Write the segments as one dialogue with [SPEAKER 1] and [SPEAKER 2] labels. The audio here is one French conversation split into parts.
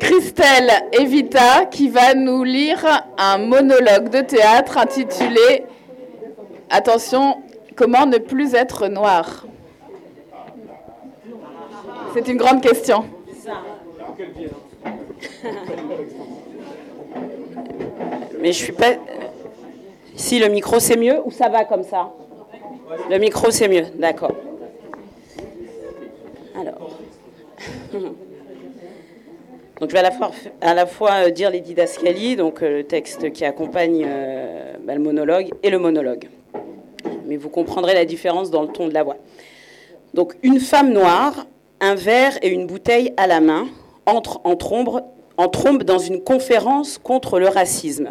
[SPEAKER 1] Christelle Evita qui va nous lire un monologue de théâtre intitulé Attention, comment ne plus être noir? C'est une grande question.
[SPEAKER 2] Mais je suis pas. Si le micro c'est mieux ou ça va comme ça? Le micro c'est mieux, d'accord. Alors. Donc je vais à la fois, euh, dire les didascalies, donc euh, le texte qui accompagne euh, bah, le monologue, et le monologue. Mais vous comprendrez la différence dans le ton de la voix. Donc une femme noire, un verre et une bouteille à la main, entre en trombe, en trombe dans une conférence contre le racisme.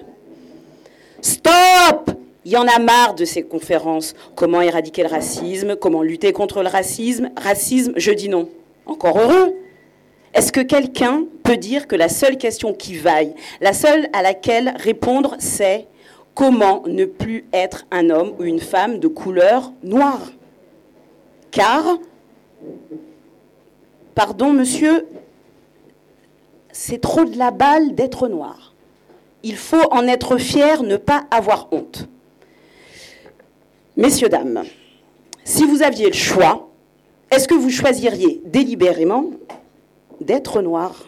[SPEAKER 2] Stop Il y en a marre de ces conférences. Comment éradiquer le racisme? Comment lutter contre le racisme? Racisme, je dis non. Encore heureux est-ce que quelqu'un peut dire que la seule question qui vaille, la seule à laquelle répondre, c'est comment ne plus être un homme ou une femme de couleur noire? Car, pardon monsieur, c'est trop de la balle d'être noir. Il faut en être fier, ne pas avoir honte. Messieurs, dames, si vous aviez le choix, est-ce que vous choisiriez délibérément d'être noir.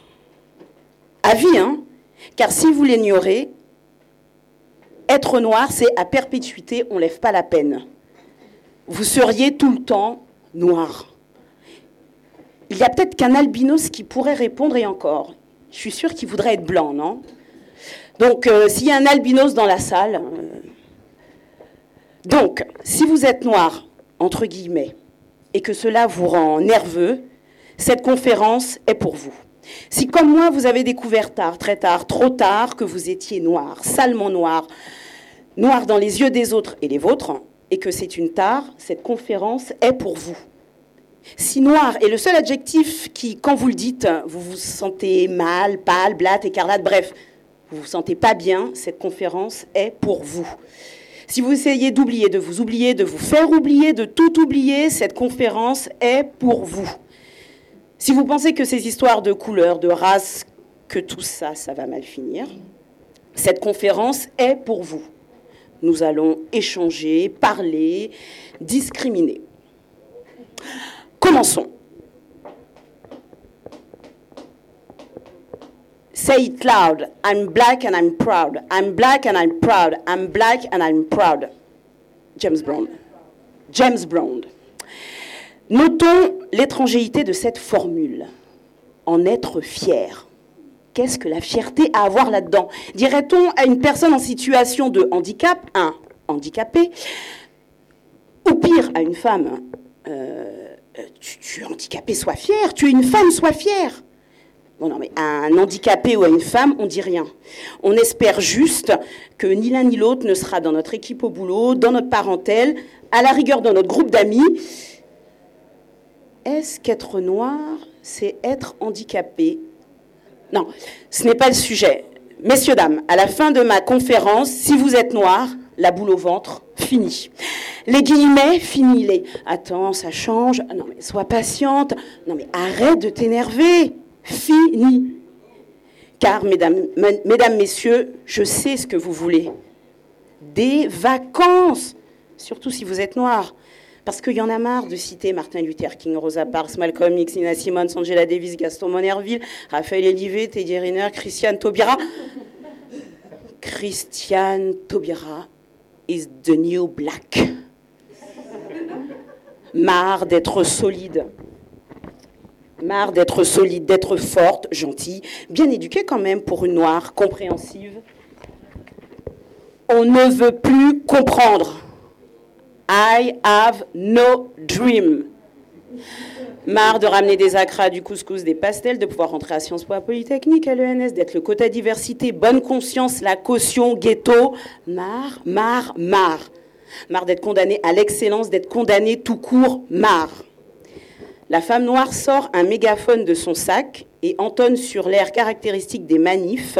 [SPEAKER 2] À vie, hein Car si vous l'ignorez, être noir, c'est à perpétuité, on ne lève pas la peine. Vous seriez tout le temps noir. Il y a peut-être qu'un albinos qui pourrait répondre, et encore, je suis sûre qu'il voudrait être blanc, non? Donc, euh, s'il y a un albinos dans la salle, euh, donc, si vous êtes noir, entre guillemets, et que cela vous rend nerveux, cette conférence est pour vous. Si comme moi, vous avez découvert tard, très tard, trop tard, que vous étiez noir, salement noir, noir dans les yeux des autres et les vôtres, et que c'est une tare, cette conférence est pour vous. Si noir est le seul adjectif qui, quand vous le dites, vous vous sentez mal, pâle, blatte, écarlate, bref, vous vous sentez pas bien, cette conférence est pour vous. Si vous essayez d'oublier, de vous oublier, de vous faire oublier, de tout oublier, cette conférence est pour vous. Si vous pensez que ces histoires de couleurs, de race, que tout ça, ça va mal finir, cette conférence est pour vous. Nous allons échanger, parler, discriminer. Commençons. Say it loud. I'm black and I'm proud. I'm black and I'm proud. I'm black and I'm proud. James Brown. James Brown. Notons l'étrangéité de cette formule. En être fier. Qu'est-ce que la fierté à avoir là-dedans? Dirait-on à une personne en situation de handicap, un handicapé, ou pire, à une femme, euh, tu, es handicapé, sois fier, tu es une femme, sois fière. Bon, non, mais à un handicapé ou à une femme, on dit rien. On espère juste que ni l'un ni l'autre ne sera dans notre équipe au boulot, dans notre parentèle, à la rigueur dans notre groupe d'amis, est-ce qu'être noir, c'est être handicapé? Non, ce n'est pas le sujet. Messieurs, dames, à la fin de ma conférence, si vous êtes noir, la boule au ventre, fini. Les guillemets, fini. Les attends, ça change. Non, mais sois patiente. Non, mais arrête de t'énerver. Fini. Car, mesdames, mesdames, messieurs, je sais ce que vous voulez. Des vacances. Surtout si vous êtes noir. Parce qu'il y en a marre de citer Martin Luther King, Rosa Parks, Malcolm X, Nina Simone, Angela Davis, Gaston Monerville, Raphaël Elivé, Teddy Riner, Christiane Taubira. Christiane Taubira is the new black. Marre d'être solide. Marre d'être solide, d'être forte, gentille, bien éduquée quand même pour une noire, compréhensive. On ne veut plus comprendre. I have no dream. Marre de ramener des acras, du couscous, des pastels, de pouvoir rentrer à Sciences Po à Polytechnique, à l'ENS, d'être le quota diversité, bonne conscience, la caution, ghetto. Marre, marre, marre. Marre d'être condamné à l'excellence, d'être condamné tout court, marre. La femme noire sort un mégaphone de son sac et entonne sur l'air caractéristique des manifs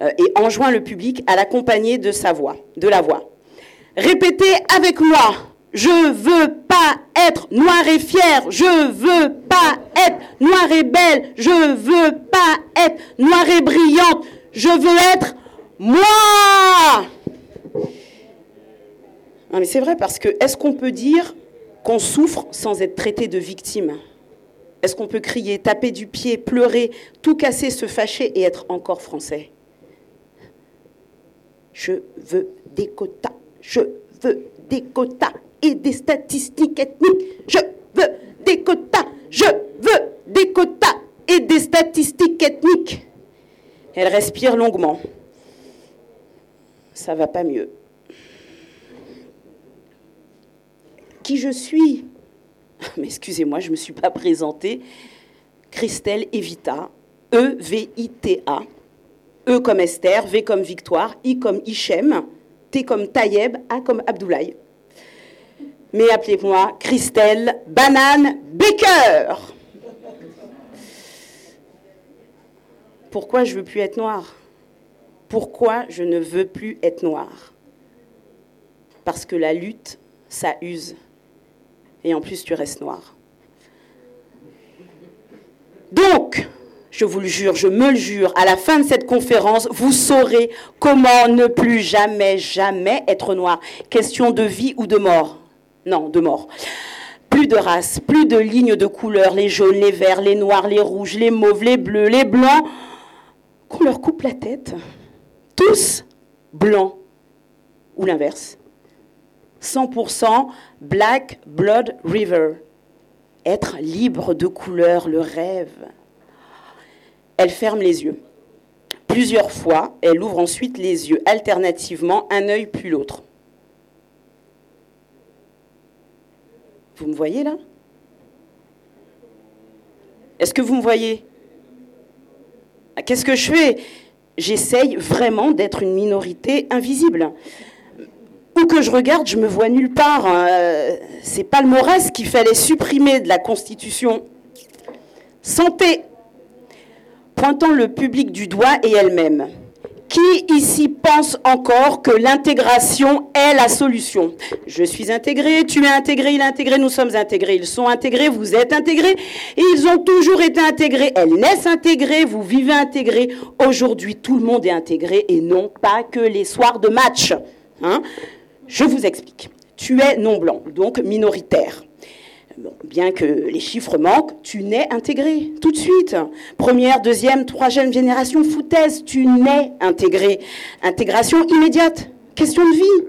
[SPEAKER 2] euh, et enjoint le public à l'accompagner de sa voix, de la voix. Répétez avec moi. Je veux pas être noir et fier. Je veux pas être noir et belle. Je veux pas être noir et brillante. Je veux être moi. Non mais c'est vrai parce que est-ce qu'on peut dire qu'on souffre sans être traité de victime? Est-ce qu'on peut crier, taper du pied, pleurer, tout casser, se fâcher et être encore français? Je veux des quotas. Je veux des quotas et des statistiques ethniques. Je veux des quotas. Je veux des quotas et des statistiques ethniques. Elle respire longuement. Ça va pas mieux. Qui je suis? Mais excusez-moi, je ne me suis pas présentée. Christelle Evita, E-V-I-T-A. E comme Esther, V comme Victoire, I comme Hichem, Comme Tayeb, A comme Abdoulaye. Mais appelez-moi Christelle Banane Baker. Pourquoi je veux plus être noire? Pourquoi je ne veux plus être noire? Parce que la lutte, ça use. Et en plus, tu restes noire. Donc, je vous le jure, je me le jure, à la fin de cette conférence, vous saurez comment ne plus jamais, jamais être noir. Question de vie ou de mort? Non, de mort. Plus de race, plus de lignes de couleurs, les jaunes, les verts, les noirs, les rouges, les mauves, les bleus, les blancs, qu'on leur coupe la tête. Tous blancs. Ou l'inverse. 100% Black Blood River. Être libre de couleur, le rêve. Elle ferme les yeux. Plusieurs fois, elle ouvre ensuite les yeux, alternativement, un œil puis l'autre. Vous me voyez là? Est-ce que vous me voyez? Ah, Qu'est-ce que je fais? J'essaye vraiment d'être une minorité invisible. Où que je regarde, je me vois nulle part. Hein. C'est pas le Maurès qu'il fallait supprimer de la Constitution. Santé pointant le public du doigt et elle-même. Qui ici pense encore que l'intégration est la solution? Je suis intégré, tu es intégré, il est intégré, nous sommes intégrés, ils sont intégrés, vous êtes intégrés, ils ont toujours été intégrés. Elles naissent intégrées, vous vivez intégrés. Aujourd'hui, tout le monde est intégré et non pas que les soirs de match. Hein? Je vous explique. Tu es non blanc, donc minoritaire bien que les chiffres manquent, tu nais intégré tout de suite. Première, deuxième, troisième génération, foutaise, tu nais intégré. Intégration immédiate, question de vie.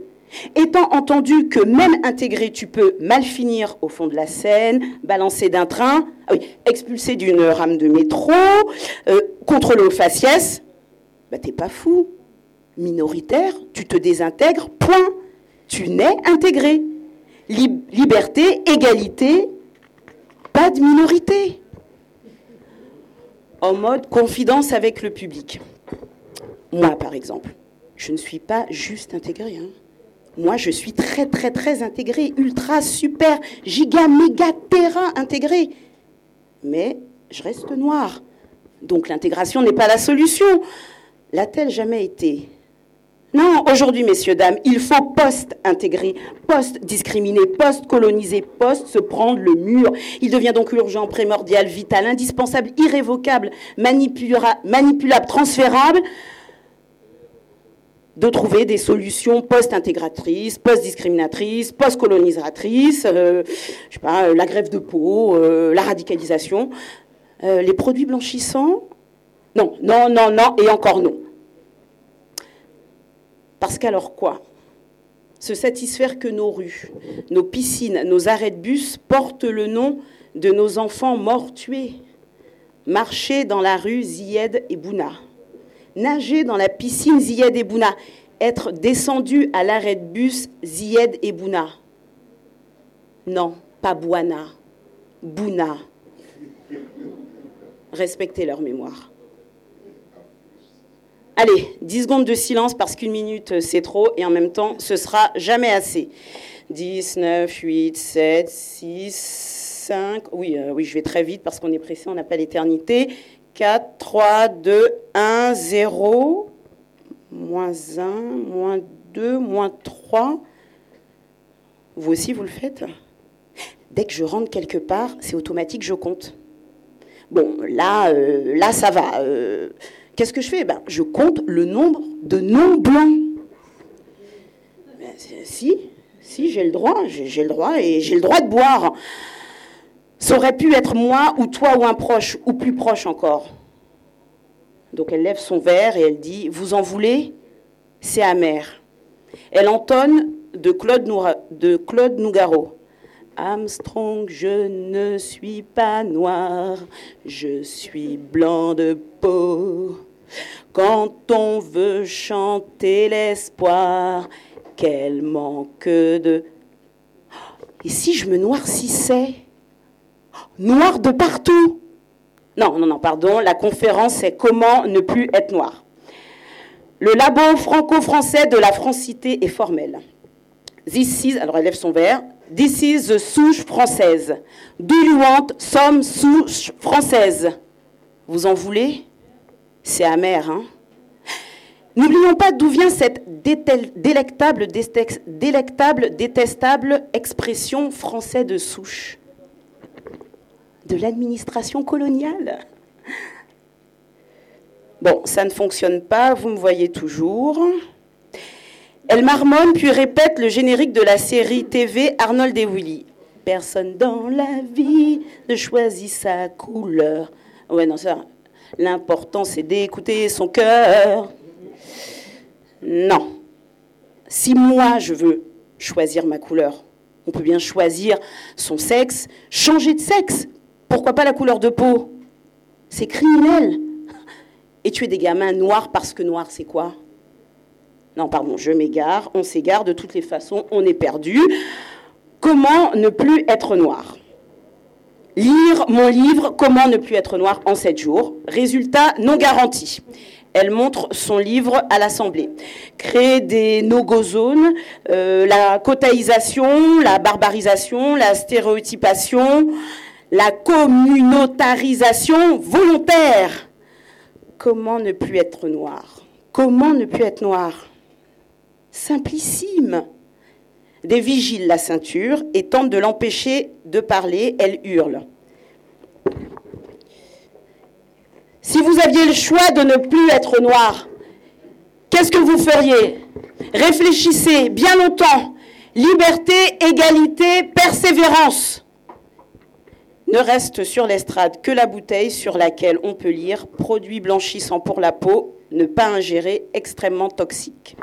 [SPEAKER 2] Étant entendu que même intégré, tu peux mal finir au fond de la Seine, balancer d'un train, ah expulsé d'une rame de métro, euh, contrôlé au faciès, bah t'es pas fou. Minoritaire, tu te désintègres, point. Tu nais intégré liberté, égalité, pas de minorité. En mode confidence avec le public. Moi, par exemple, je ne suis pas juste intégrée. Hein. Moi, je suis très, très, très intégrée, ultra, super, giga, méga, terrain intégrée. Mais je reste noire. Donc l'intégration n'est pas la solution. L'a-t-elle jamais été? Non, aujourd'hui, messieurs, dames, il faut post-intégrer, post-discriminer, post-coloniser, post-se prendre le mur. Il devient donc urgent, primordial, vital, indispensable, irrévocable, manipulable, transférable de trouver des solutions post-intégratrices, post-discriminatrices, post-colonisatrices, euh, je sais pas, la grève de peau, euh, la radicalisation, euh, les produits blanchissants? Non, non, non, non, et encore non. Parce qu'alors quoi? Se satisfaire que nos rues, nos piscines, nos arrêts de bus portent le nom de nos enfants morts tués. Marcher dans la rue Ziyed et Bouna. Nager dans la piscine Ziyed et Bouna. Être descendu à l'arrêt de bus Ziyed et Bouna. Non, pas Bouana. Bouna. Respectez leur mémoire. Allez, 10 secondes de silence parce qu'une minute euh, c'est trop et en même temps ce sera jamais assez. 10, 9, 8, 7, 6, 5. Oui, euh, oui, je vais très vite parce qu'on est pressé, on n'a pas l'éternité. 4, 3, 2, 1, 0. Moins 1, moins 2, moins 3. Vous aussi, vous le faites? Dès que je rentre quelque part, c'est automatique, je compte. Bon, là, euh, là, ça va. Qu'est-ce que je fais? Ben, Je compte le nombre de noms blancs. Ben, si, si, j'ai le droit, j'ai le droit, et j'ai le droit de boire. Ça aurait pu être moi ou toi ou un proche, ou plus proche encore. Donc elle lève son verre et elle dit, vous en voulez? C'est amer. Elle entonne de Claude, de Claude Nougaro. Armstrong, je ne suis pas noir, je suis blanc de peau. Quand on veut chanter l'espoir, quel manque de... Et si je me noircissais? Noir de partout? Non, non, non, pardon, la conférence c'est comment ne plus être noir. Le labo franco-français de la francité est formel. This is, alors elle lève son verre, This is the souche française. Want some souche française Vous en voulez? C'est amer, hein N'oublions pas d'où vient cette délectable, détestable expression français de souche. De l'administration coloniale. Bon, ça ne fonctionne pas, vous me voyez toujours. Elle marmonne puis répète le générique de la série TV Arnold et Willy. Personne dans la vie ne choisit sa couleur. Ouais, non, ça. L'important, c'est d'écouter son cœur. Non. Si moi, je veux choisir ma couleur, on peut bien choisir son sexe, changer de sexe. Pourquoi pas la couleur de peau? C'est criminel. Et tuer des gamins noirs parce que noir, c'est quoi? Non, pardon, je m'égare, on s'égare, de toutes les façons, on est perdu. Comment ne plus être noir? Lire mon livre Comment ne plus être noir en 7 jours. Résultat non garanti. Elle montre son livre à l'Assemblée. Créer des no-go zones, euh, la cotaïsation, la barbarisation, la stéréotypation, la communautarisation volontaire. Comment ne plus être noir? Comment ne plus être noir? Simplissime. Des vigiles la ceinture et tentent de l'empêcher de parler. Elle hurle. Si vous aviez le choix de ne plus être noir, qu'est-ce que vous feriez? Réfléchissez bien longtemps. Liberté, égalité, persévérance. Ne reste sur l'estrade que la bouteille sur laquelle on peut lire produits blanchissants pour la peau, ne pas ingérer, extrêmement toxique.